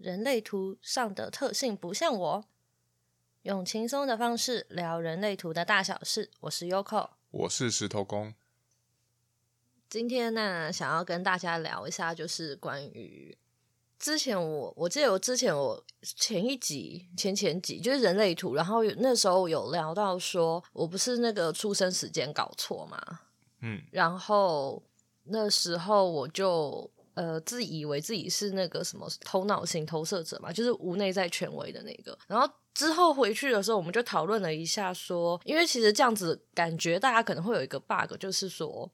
人类图上的特性不像我，用轻松的方式聊人类图的大小事。我是 Yoko，我是石头公。今天呢，想要跟大家聊一下，就是关于之前我我记得我之前我前一集前前集就是人类图，然后那时候有聊到说我不是那个出生时间搞错嘛，嗯，然后那时候我就。呃，自以为自己是那个什么头脑型投射者嘛，就是无内在权威的那个。然后之后回去的时候，我们就讨论了一下，说，因为其实这样子感觉大家可能会有一个 bug，就是说，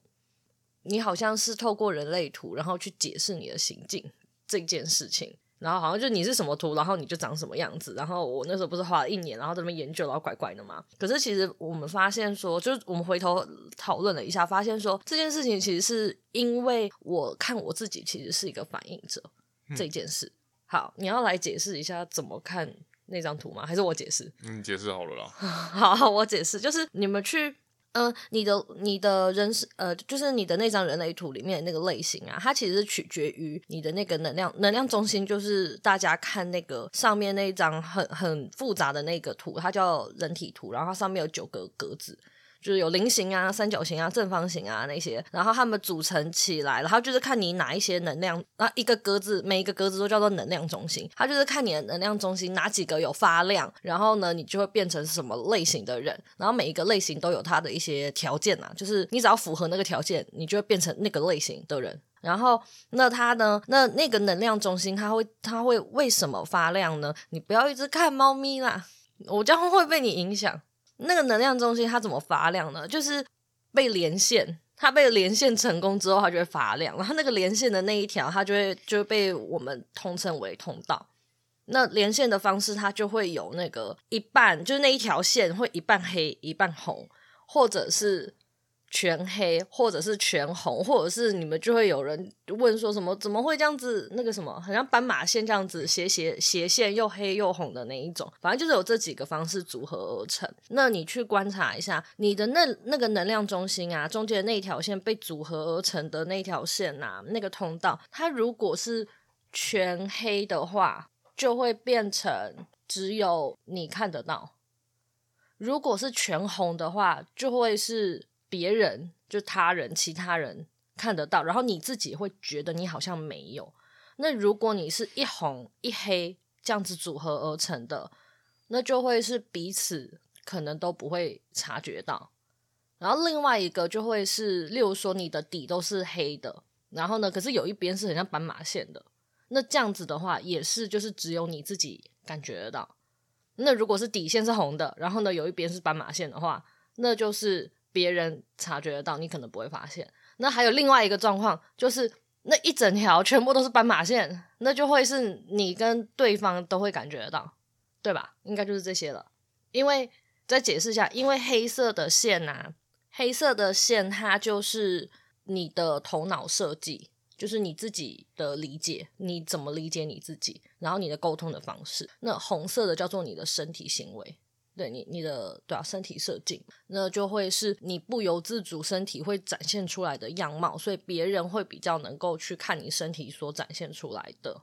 你好像是透过人类图，然后去解释你的行径这件事情。然后好像就你是什么图，然后你就长什么样子。然后我那时候不是花了一年，然后在那边研究，然后怪怪的嘛。可是其实我们发现说，就是我们回头讨论了一下，发现说这件事情其实是因为我看我自己其实是一个反应者、嗯、这件事。好，你要来解释一下怎么看那张图吗？还是我解释？嗯，解释好了啦。好，好，我解释，就是你们去。嗯、呃，你的你的人是呃，就是你的那张人类图里面的那个类型啊，它其实是取决于你的那个能量能量中心，就是大家看那个上面那一张很很复杂的那个图，它叫人体图，然后它上面有九个格子。就是有菱形啊、三角形啊、正方形啊那些，然后它们组成起来，然后就是看你哪一些能量，那一个格子，每一个格子都叫做能量中心，它就是看你的能量中心哪几个有发亮，然后呢，你就会变成什么类型的人，然后每一个类型都有它的一些条件啊，就是你只要符合那个条件，你就会变成那个类型的人。然后那它呢，那那个能量中心它会它会为什么发亮呢？你不要一直看猫咪啦，我这样会被你影响。那个能量中心它怎么发亮呢？就是被连线，它被连线成功之后，它就会发亮。然后那个连线的那一条，它就会就被我们通称为通道。那连线的方式，它就会有那个一半，就是那一条线会一半黑一半红，或者是。全黑，或者是全红，或者是你们就会有人问说什么怎么会这样子？那个什么，好像斑马线这样子斜斜斜线又黑又红的那一种，反正就是有这几个方式组合而成。那你去观察一下你的那那个能量中心啊，中间那一条线被组合而成的那条线啊，那个通道，它如果是全黑的话，就会变成只有你看得到；如果是全红的话，就会是。别人就他人，其他人看得到，然后你自己会觉得你好像没有。那如果你是一红一黑这样子组合而成的，那就会是彼此可能都不会察觉到。然后另外一个就会是，例如说你的底都是黑的，然后呢，可是有一边是很像斑马线的，那这样子的话也是就是只有你自己感觉得到。那如果是底线是红的，然后呢有一边是斑马线的话，那就是。别人察觉得到，你可能不会发现。那还有另外一个状况，就是那一整条全部都是斑马线，那就会是你跟对方都会感觉得到，对吧？应该就是这些了。因为再解释一下，因为黑色的线啊，黑色的线它就是你的头脑设计，就是你自己的理解，你怎么理解你自己，然后你的沟通的方式。那红色的叫做你的身体行为。对你，你的对啊，身体设计，那就会是你不由自主身体会展现出来的样貌，所以别人会比较能够去看你身体所展现出来的。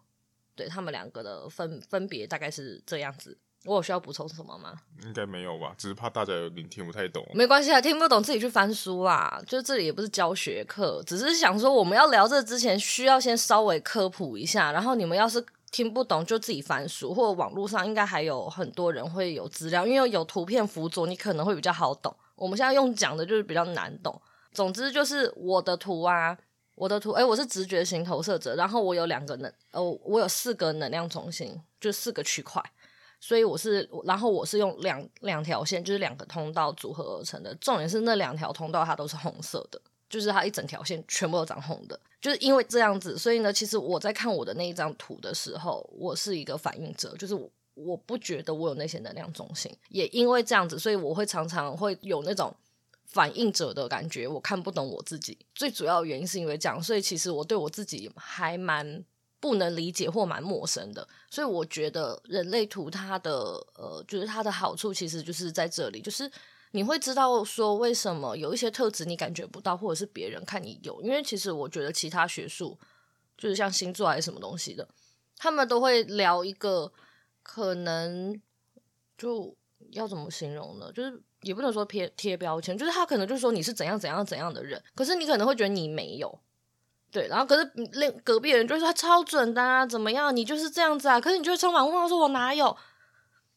对，他们两个的分分别大概是这样子。我有需要补充什么吗？应该没有吧，只是怕大家有点听不太懂。没关系啊，听不懂自己去翻书啦。就这里也不是教学课，只是想说我们要聊这之前需要先稍微科普一下，然后你们要是。听不懂就自己翻书，或者网络上应该还有很多人会有资料，因为有图片辅佐，你可能会比较好懂。我们现在用讲的就是比较难懂。总之就是我的图啊，我的图，诶，我是直觉型投射者，然后我有两个能，哦，我有四个能量中心，就四个区块，所以我是，然后我是用两两条线，就是两个通道组合而成的。重点是那两条通道它都是红色的。就是它一整条线全部都长红的，就是因为这样子，所以呢，其实我在看我的那一张图的时候，我是一个反应者，就是我我不觉得我有那些能量中心，也因为这样子，所以我会常常会有那种反应者的感觉，我看不懂我自己。最主要原因是因为这样，所以其实我对我自己还蛮不能理解或蛮陌生的。所以我觉得人类图它的呃，就是它的好处其实就是在这里，就是。你会知道说为什么有一些特质你感觉不到，或者是别人看你有，因为其实我觉得其他学术就是像星座还是什么东西的，他们都会聊一个可能就要怎么形容呢？就是也不能说贴贴标签，就是他可能就说你是怎样怎样怎样的人，可是你可能会觉得你没有。对，然后可是另隔壁的人就说他超准的啊，怎么样？你就是这样子啊？可是你就会充满问号，说我哪有？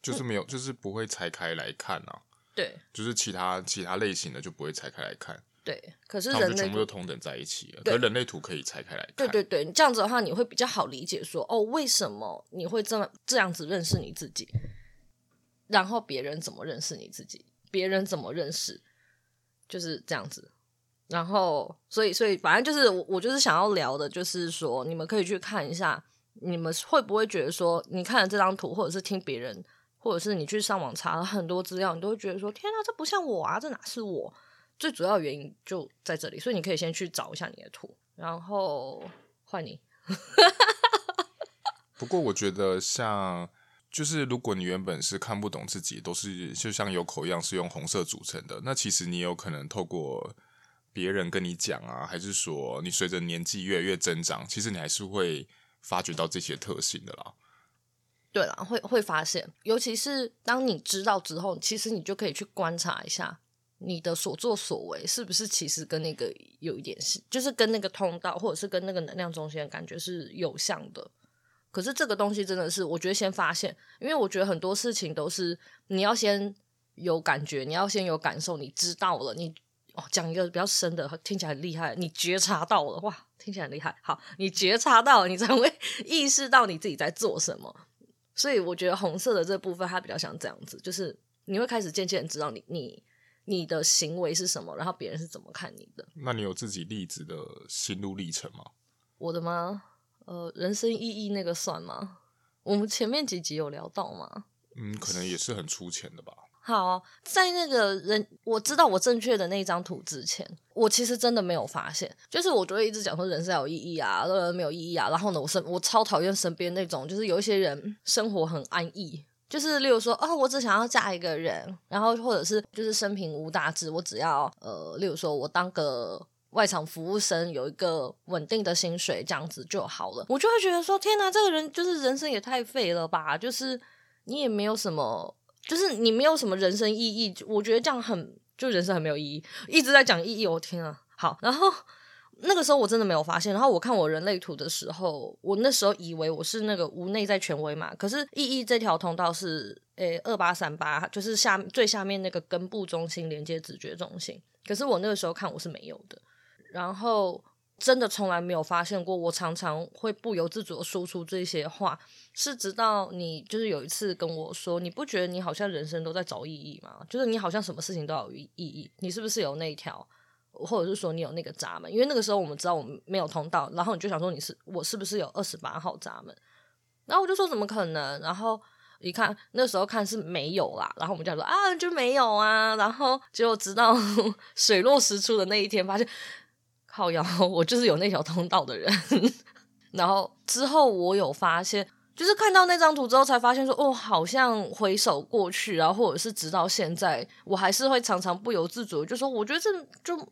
就是没有，就是不会拆开来看啊。对，就是其他其他类型的就不会拆开来看。对，可是人类全部都同等在一起了。可人类图可以拆开来看。对对对，这样子的话，你会比较好理解说，哦，为什么你会这么这样子认识你自己？然后别人怎么认识你自己？别人怎么认识？就是这样子。然后，所以，所以，反正就是我，我就是想要聊的，就是说，你们可以去看一下，你们会不会觉得说，你看了这张图，或者是听别人，或者是你去上网查了很多资料，你都会觉得说，天哪，这不像我啊，这哪是我？最主要原因就在这里，所以你可以先去找一下你的图，然后换你。不过，我觉得像，就是如果你原本是看不懂自己，都是就像有口一样是用红色组成的，那其实你有可能透过。别人跟你讲啊，还是说你随着年纪越来越增长，其实你还是会发觉到这些特性的啦。对啦，会会发现，尤其是当你知道之后，其实你就可以去观察一下你的所作所为是不是其实跟那个有一点是，就是跟那个通道或者是跟那个能量中心的感觉是有像的。可是这个东西真的是，我觉得先发现，因为我觉得很多事情都是你要先有感觉，你要先有感受，你知道了你。哦，讲一个比较深的，听起来很厉害。你觉察到了，哇，听起来很厉害。好，你觉察到了，你才会 意识到你自己在做什么。所以我觉得红色的这部分，它比较像这样子，就是你会开始渐渐知道你你你的行为是什么，然后别人是怎么看你的。那你有自己例子的心路历程吗？我的吗？呃，人生意义那个算吗？我们前面几集有聊到吗？嗯，可能也是很粗浅的吧。好，在那个人我知道我正确的那张图之前，我其实真的没有发现。就是我就会一直讲说人生有意义啊，人没有意义啊。然后呢，我身我超讨厌身边那种，就是有一些人生活很安逸，就是例如说，哦，我只想要嫁一个人，然后或者是就是生平无大志，我只要呃，例如说我当个外场服务生，有一个稳定的薪水，这样子就好了。我就会觉得说，天哪，这个人就是人生也太废了吧！就是你也没有什么。就是你没有什么人生意义，我觉得这样很就人生很没有意义，一直在讲意义，我天啊！好，然后那个时候我真的没有发现，然后我看我人类图的时候，我那时候以为我是那个无内在权威嘛，可是意义这条通道是诶二八三八，就是下最下面那个根部中心连接直觉中心，可是我那个时候看我是没有的，然后。真的从来没有发现过，我常常会不由自主的说出这些话，是直到你就是有一次跟我说，你不觉得你好像人生都在找意义吗？就是你好像什么事情都要有意义，你是不是有那一条，或者是说你有那个闸门？因为那个时候我们知道我们没有通道，然后你就想说你是我是不是有二十八号闸门？然后我就说怎么可能？然后一看那时候看是没有啦，然后我们就说啊就没有啊，然后结果直到 水落石出的那一天，发现。靠腰，我就是有那条通道的人。然后之后我有发现，就是看到那张图之后才发现说，哦，好像回首过去，然后或者是直到现在，我还是会常常不由自主就说，我觉得这就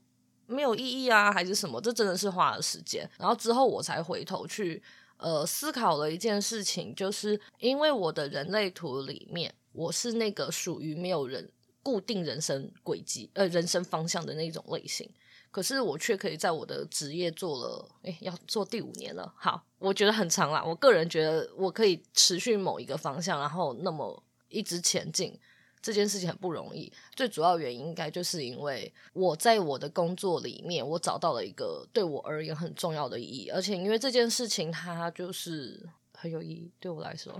没有意义啊，还是什么？这真的是花了时间。然后之后我才回头去呃思考了一件事情，就是因为我的人类图里面，我是那个属于没有人固定人生轨迹呃人生方向的那种类型。可是我却可以在我的职业做了，诶，要做第五年了。好，我觉得很长啦。我个人觉得我可以持续某一个方向，然后那么一直前进，这件事情很不容易。最主要原因应该就是因为我在我的工作里面，我找到了一个对我而言很重要的意义，而且因为这件事情它就是很有意义，对我来说。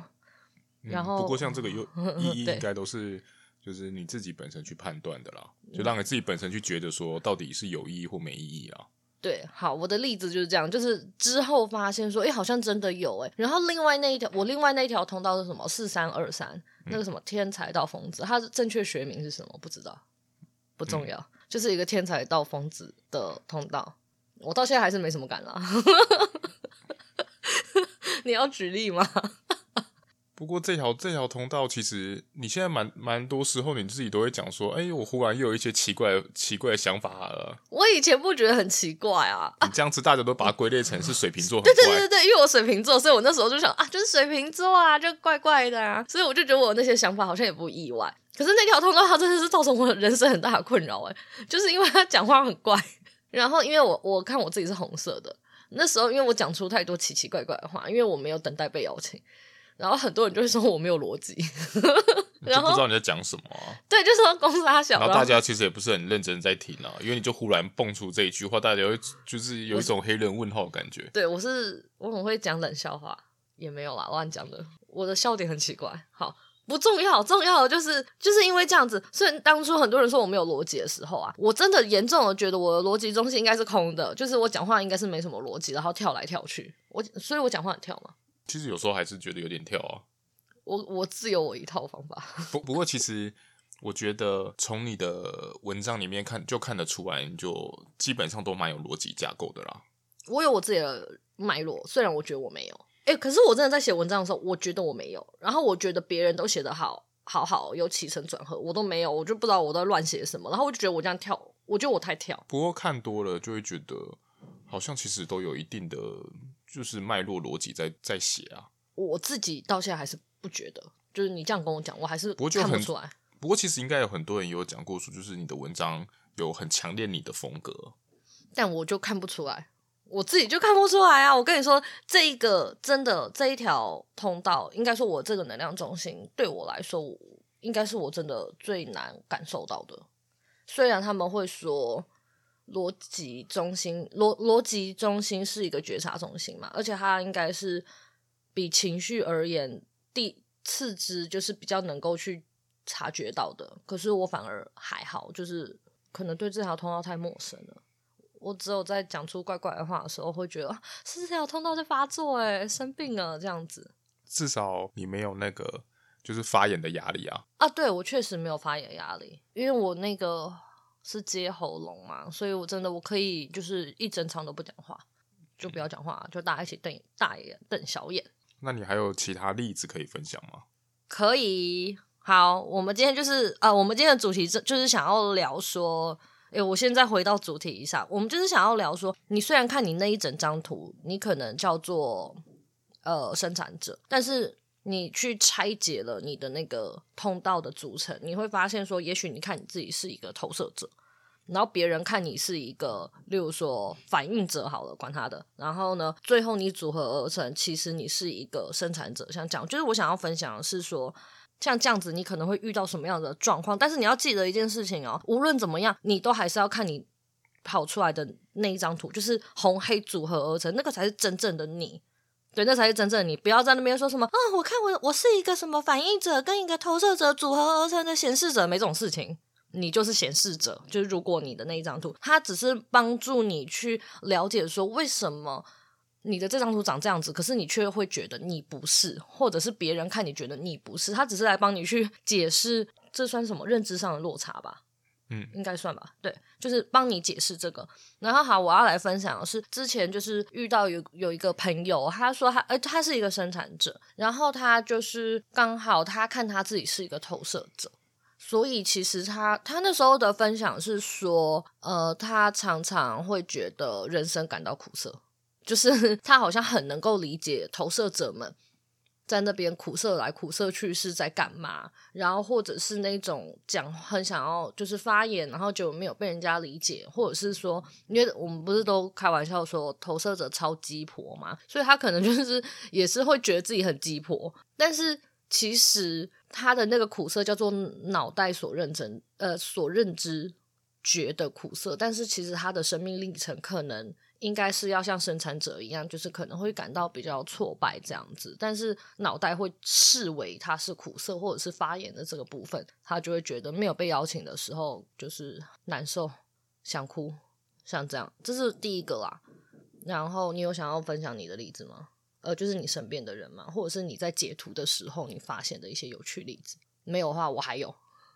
然后，嗯，不过像这个有 意义，应该都是。就是你自己本身去判断的啦，就让你自己本身去觉得说到底是有意义或没意义啊。对，好，我的例子就是这样，就是之后发现说，哎，好像真的有哎。然后另外那一条，我另外那一条通道是什么？四三二三，那个什么天才到疯子，它的正确学名是什么？不知道，不重要，嗯、就是一个天才到疯子的通道。我到现在还是没什么感啦。你要举例吗？不过这条这条通道，其实你现在蛮蛮多时候你自己都会讲说，哎、欸，我忽然又有一些奇怪奇怪的想法了。我以前不觉得很奇怪啊，你这样子大家都把它归类成是水瓶座。对对对对，因为我水瓶座，所以我那时候就想啊，就是水瓶座啊，就怪怪的啊，所以我就觉得我那些想法好像也不意外。可是那条通道它真的是造成我人生很大的困扰哎，就是因为他讲话很怪，然后因为我我看我自己是红色的，那时候因为我讲出太多奇奇怪怪的话，因为我没有等待被邀请。然后很多人就会说我没有逻辑，然后不知道你在讲什么、啊。对，就说公司他小。然后大家其实也不是很认真在听啊，因为你就忽然蹦出这一句话，大家会就是有一种黑人问号的感觉。对，我是我很会讲冷笑话，也没有啦，乱讲的。我的笑点很奇怪，好不重要，重要的就是就是因为这样子，所以当初很多人说我没有逻辑的时候啊，我真的严重的觉得我的逻辑中心应该是空的，就是我讲话应该是没什么逻辑，然后跳来跳去，我所以我讲话很跳嘛。其实有时候还是觉得有点跳啊。我我自有我一套方法。不不过，其实我觉得从你的文章里面看就看得出来，你就基本上都蛮有逻辑架构的啦。我有我自己的脉络，虽然我觉得我没有。诶、欸，可是我真的在写文章的时候，我觉得我没有。然后我觉得别人都写得好好好，有起承转合，我都没有，我就不知道我在乱写什么。然后我就觉得我这样跳，我觉得我太跳。不过看多了就会觉得，好像其实都有一定的就是脉络逻辑在在写啊。我自己到现在还是不觉得，就是你这样跟我讲，我还是看不出来。不过其实应该有很多人有讲过说，就是你的文章有很强烈你的风格，但我就看不出来，我自己就看不出来啊！我跟你说，这一个真的这一条通道，应该说我这个能量中心对我来说，应该是我真的最难感受到的。虽然他们会说逻辑中心，逻逻辑中心是一个觉察中心嘛，而且它应该是。比情绪而言，第次之就是比较能够去察觉到的。可是我反而还好，就是可能对这条通道太陌生了。我只有在讲出怪怪的话的时候，会觉得是这条通道在发作，哎，生病了这样子。至少你没有那个就是发炎的压力啊。啊，对，我确实没有发炎压力，因为我那个是接喉咙嘛，所以我真的我可以就是一整场都不讲话，就不要讲话，就大家一起瞪大眼瞪小眼。那你还有其他例子可以分享吗？可以，好，我们今天就是呃，我们今天的主题就是想要聊说，诶，我现在回到主题上，我们就是想要聊说，你虽然看你那一整张图，你可能叫做呃生产者，但是你去拆解了你的那个通道的组成，你会发现说，也许你看你自己是一个投射者。然后别人看你是一个，例如说反应者好了，管他的。然后呢，最后你组合而成，其实你是一个生产者。像这样，就是我想要分享的是说，像这样子，你可能会遇到什么样的状况。但是你要记得一件事情哦，无论怎么样，你都还是要看你跑出来的那一张图，就是红黑组合而成，那个才是真正的你。对，那才是真正的你。不要在那边说什么啊，我看我我是一个什么反应者跟一个投射者组合而成的显示者，没这种事情。你就是显示者，就是如果你的那一张图，它只是帮助你去了解说，为什么你的这张图长这样子，可是你却会觉得你不是，或者是别人看你觉得你不是，他只是来帮你去解释，这算什么认知上的落差吧？嗯，应该算吧。对，就是帮你解释这个。然后好，我要来分享的是之前就是遇到有有一个朋友，他说他呃他是一个生产者，然后他就是刚好他看他自己是一个投射者。所以其实他他那时候的分享是说，呃，他常常会觉得人生感到苦涩，就是 他好像很能够理解投射者们在那边苦涩来苦涩去是在干嘛，然后或者是那种讲很想要就是发言，然后就没有被人家理解，或者是说，因为我们不是都开玩笑说投射者超鸡婆嘛，所以他可能就是也是会觉得自己很鸡婆，但是其实。他的那个苦涩叫做脑袋所认真呃所认知觉得苦涩，但是其实他的生命历程可能应该是要像生产者一样，就是可能会感到比较挫败这样子，但是脑袋会视为它是苦涩或者是发炎的这个部分，他就会觉得没有被邀请的时候就是难受、想哭，像这样，这是第一个啦。然后你有想要分享你的例子吗？呃，就是你身边的人嘛，或者是你在截图的时候你发现的一些有趣例子。没有的话，我还有。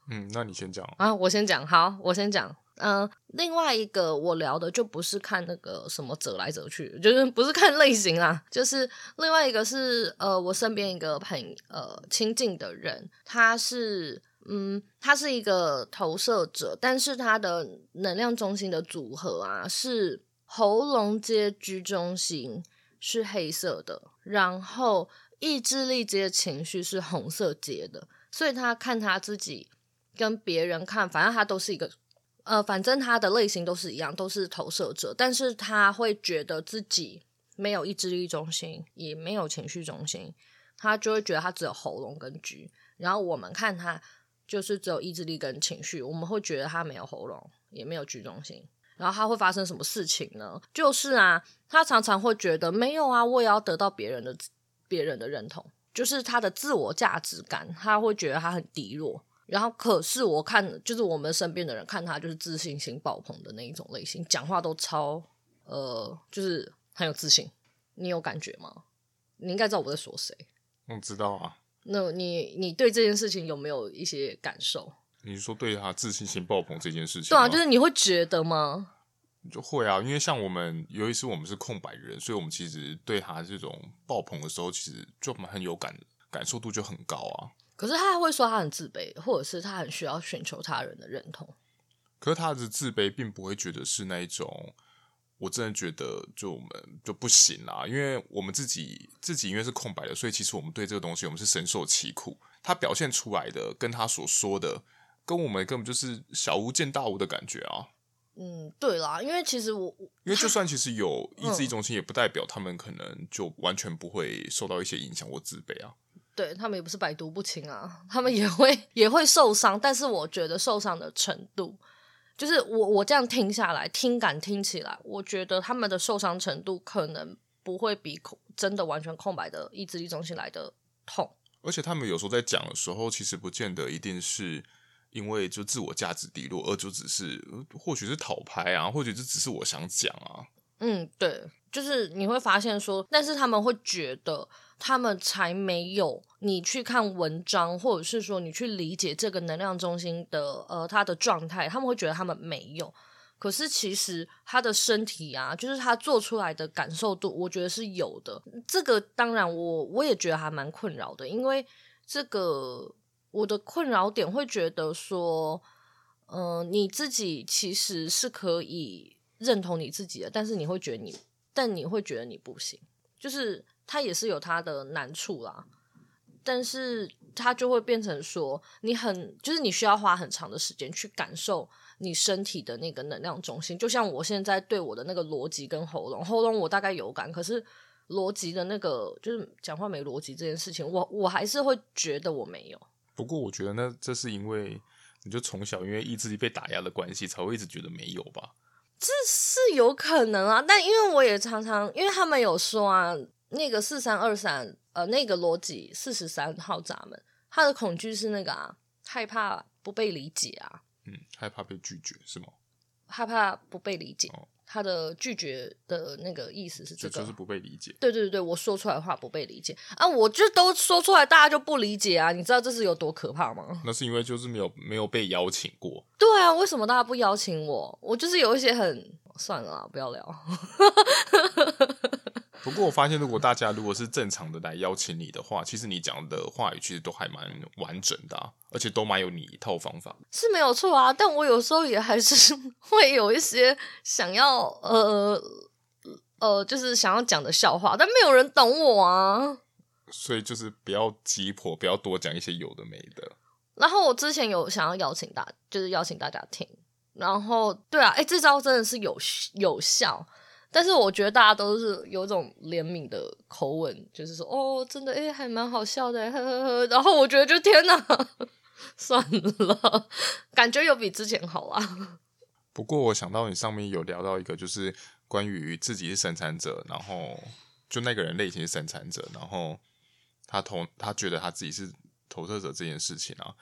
嗯，那你先讲啊，我先讲。好，我先讲。嗯、另外一个我聊的就不是看那个什么折来折去，就是不是看类型啦，就是另外一个是呃，我身边一个很呃亲近的人，他是嗯，他是一个投射者，但是他的能量中心的组合啊是喉咙接居中心是黑色的，然后意志力接情绪是红色接的，所以他看他自己跟别人看，反正他都是一个。呃，反正他的类型都是一样，都是投射者，但是他会觉得自己没有意志力中心，也没有情绪中心，他就会觉得他只有喉咙跟局。然后我们看他就是只有意志力跟情绪，我们会觉得他没有喉咙，也没有 G 中心。然后他会发生什么事情呢？就是啊，他常常会觉得没有啊，我也要得到别人的别人的认同，就是他的自我价值感，他会觉得他很低落。然后，可是我看，就是我们身边的人看他，就是自信心爆棚的那一种类型，讲话都超呃，就是很有自信。你有感觉吗？你应该知道我在说谁。我知道啊。那你你对这件事情有没有一些感受？你说对他自信心爆棚这件事情？对啊，就是你会觉得吗？就会啊，因为像我们，尤其是我们是空白人，所以我们其实对他这种爆棚的时候，其实就很有感，感受度就很高啊。可是他还会说他很自卑，或者是他很需要寻求他人的认同。可是他的自卑并不会觉得是那一种，我真的觉得就我们就不行啦，因为我们自己自己因为是空白的，所以其实我们对这个东西我们是深受其苦。他表现出来的跟他所说的，跟我们根本就是小巫见大巫的感觉啊。嗯，对啦，因为其实我因为就算其实有 意志力中心，也不代表他们可能就完全不会受到一些影响或自卑啊。对，他们也不是百毒不侵啊，他们也会也会受伤，但是我觉得受伤的程度，就是我我这样听下来，听感听起来，我觉得他们的受伤程度可能不会比空真的完全空白的意志力中心来的痛。而且他们有时候在讲的时候，其实不见得一定是因为就自我价值低落，而就只是或许是讨拍啊，或许这只是我想讲啊。嗯，对，就是你会发现说，但是他们会觉得。他们才没有你去看文章，或者是说你去理解这个能量中心的呃他的状态，他们会觉得他们没有。可是其实他的身体啊，就是他做出来的感受度，我觉得是有的。这个当然我我也觉得还蛮困扰的，因为这个我的困扰点会觉得说，嗯、你自己其实是可以认同你自己的，但是你会觉得你，但你会觉得你不行，就是。他也是有他的难处啦，但是他就会变成说，你很就是你需要花很长的时间去感受你身体的那个能量中心，就像我现在对我的那个逻辑跟喉咙，喉咙我大概有感，可是逻辑的那个就是讲话没逻辑这件事情，我我还是会觉得我没有。不过我觉得那这是因为你就从小因为意志力被打压的关系，才会一直觉得没有吧？这是有可能啊，但因为我也常常因为他们有说啊。那个四三二三，呃，那个逻辑四十三号闸门，他的恐惧是那个啊，害怕不被理解啊，嗯，害怕被拒绝是吗？害怕不被理解，哦、他的拒绝的那个意思是这个，就，就是不被理解。对对对，我说出来的话不被理解啊，我就都说出来，大家就不理解啊，你知道这是有多可怕吗？那是因为就是没有没有被邀请过。对啊，为什么大家不邀请我？我就是有一些很算了啦，不要聊。不过我发现，如果大家如果是正常的来邀请你的话，其实你讲的话语其实都还蛮完整的啊，而且都蛮有你一套方法。是没有错啊，但我有时候也还是 会有一些想要呃呃，就是想要讲的笑话，但没有人懂我啊。所以就是不要急迫，不要多讲一些有的没的。然后我之前有想要邀请大，就是邀请大家听。然后对啊，哎，这招真的是有有效。但是我觉得大家都是有种怜悯的口吻，就是说哦，真的诶，还蛮好笑的，呵呵呵。然后我觉得就天哪，算了，感觉有比之前好啊。不过我想到你上面有聊到一个，就是关于自己是生产者，然后就那个人类型是生产者，然后他投他觉得他自己是投射者这件事情啊，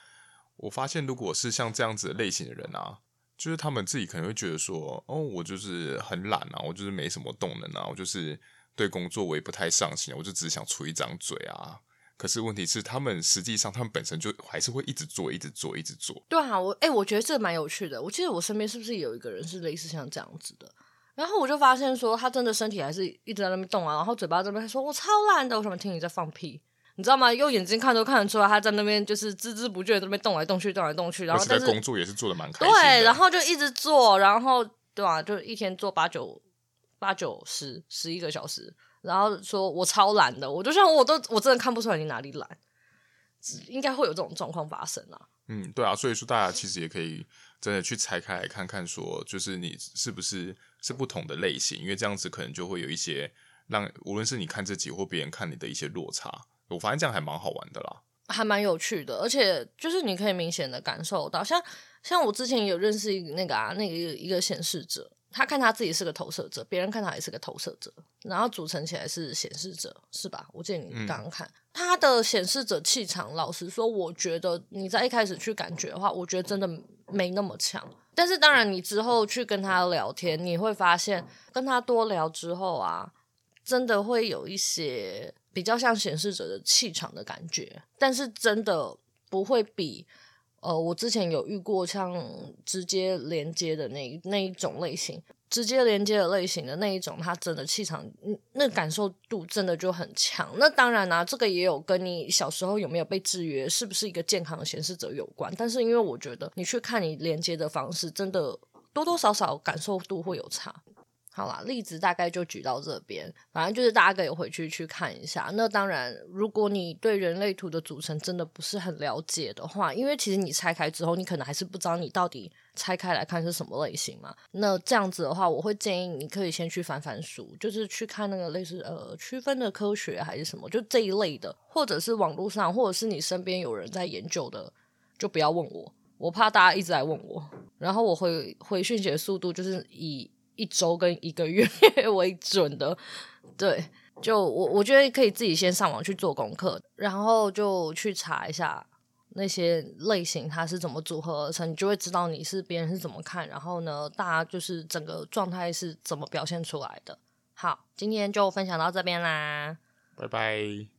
我发现如果是像这样子的类型的人啊。就是他们自己可能会觉得说，哦，我就是很懒啊，我就是没什么动能啊，我就是对工作我也不太上心，我就只想出一张嘴啊，可是问题是，他们实际上他们本身就还是会一直做，一直做，一直做。对啊，我哎、我觉得这蛮有趣的。我记得我身边是不是有一个人是类似像这样子的？然后我就发现说，他真的身体还是一直在那边动啊，然后嘴巴这边说：“我超懒的，我什么听你在放屁？”你知道吗？用眼睛看都看得出来，他在那边就是孜孜不倦在那边动来动去，动来动去。然后但是工作也是做的蛮开心的。对，然后就一直做，然后对吧、啊？就一天做八九八九十十一个小时，然后说我超懒的，我就像我都我真的看不出来你哪里懒。应该会有这种状况发生啊。嗯，对啊，所以说大家其实也可以真的去拆开来看看，说就是你是不是是不同的类型，因为这样子可能就会有一些让无论是你看自己或别人看你的一些落差。我发现这样还蛮好玩的啦，还蛮有趣的，而且就是你可以明显的感受到，像像我之前有认识一个那个啊，那个一个显示者。他看他自己是个投射者，别人看他也是个投射者，然后组成起来是显示者，是吧？我建议你刚刚看、嗯、他的显示者气场，老实说，我觉得你在一开始去感觉的话，我觉得真的没那么强。但是当然，你之后去跟他聊天，你会发现跟他多聊之后啊，真的会有一些比较像显示者的气场的感觉，但是真的不会比。呃，我之前有遇过像直接连接的那那一种类型，直接连接的类型的那一种，它真的气场，那感受度真的就很强。那当然啦、啊，这个也有跟你小时候有没有被制约，是不是一个健康的显示者有关。但是因为我觉得你去看你连接的方式，真的多多少少感受度会有差。好啦，例子大概就举到这边，反正就是大家可以回去去看一下。那当然，如果你对人类图的组成真的不是很了解的话，因为其实你拆开之后，你可能还是不知道你到底拆开来看是什么类型嘛。那这样子的话，我会建议你可以先去翻翻书，就是去看那个类似呃区分的科学还是什么，就这一类的，或者是网络上，或者是你身边有人在研究的，就不要问我，我怕大家一直来问我，然后我回回讯息的速度就是以。一周跟一个月 为准的，对，就我我觉得可以自己先上网去做功课，然后就去查一下那些类型它是怎么组合而成，你就会知道你是别人是怎么看，然后呢，大家就是整个状态是怎么表现出来的。好，今天就分享到这边啦，拜拜。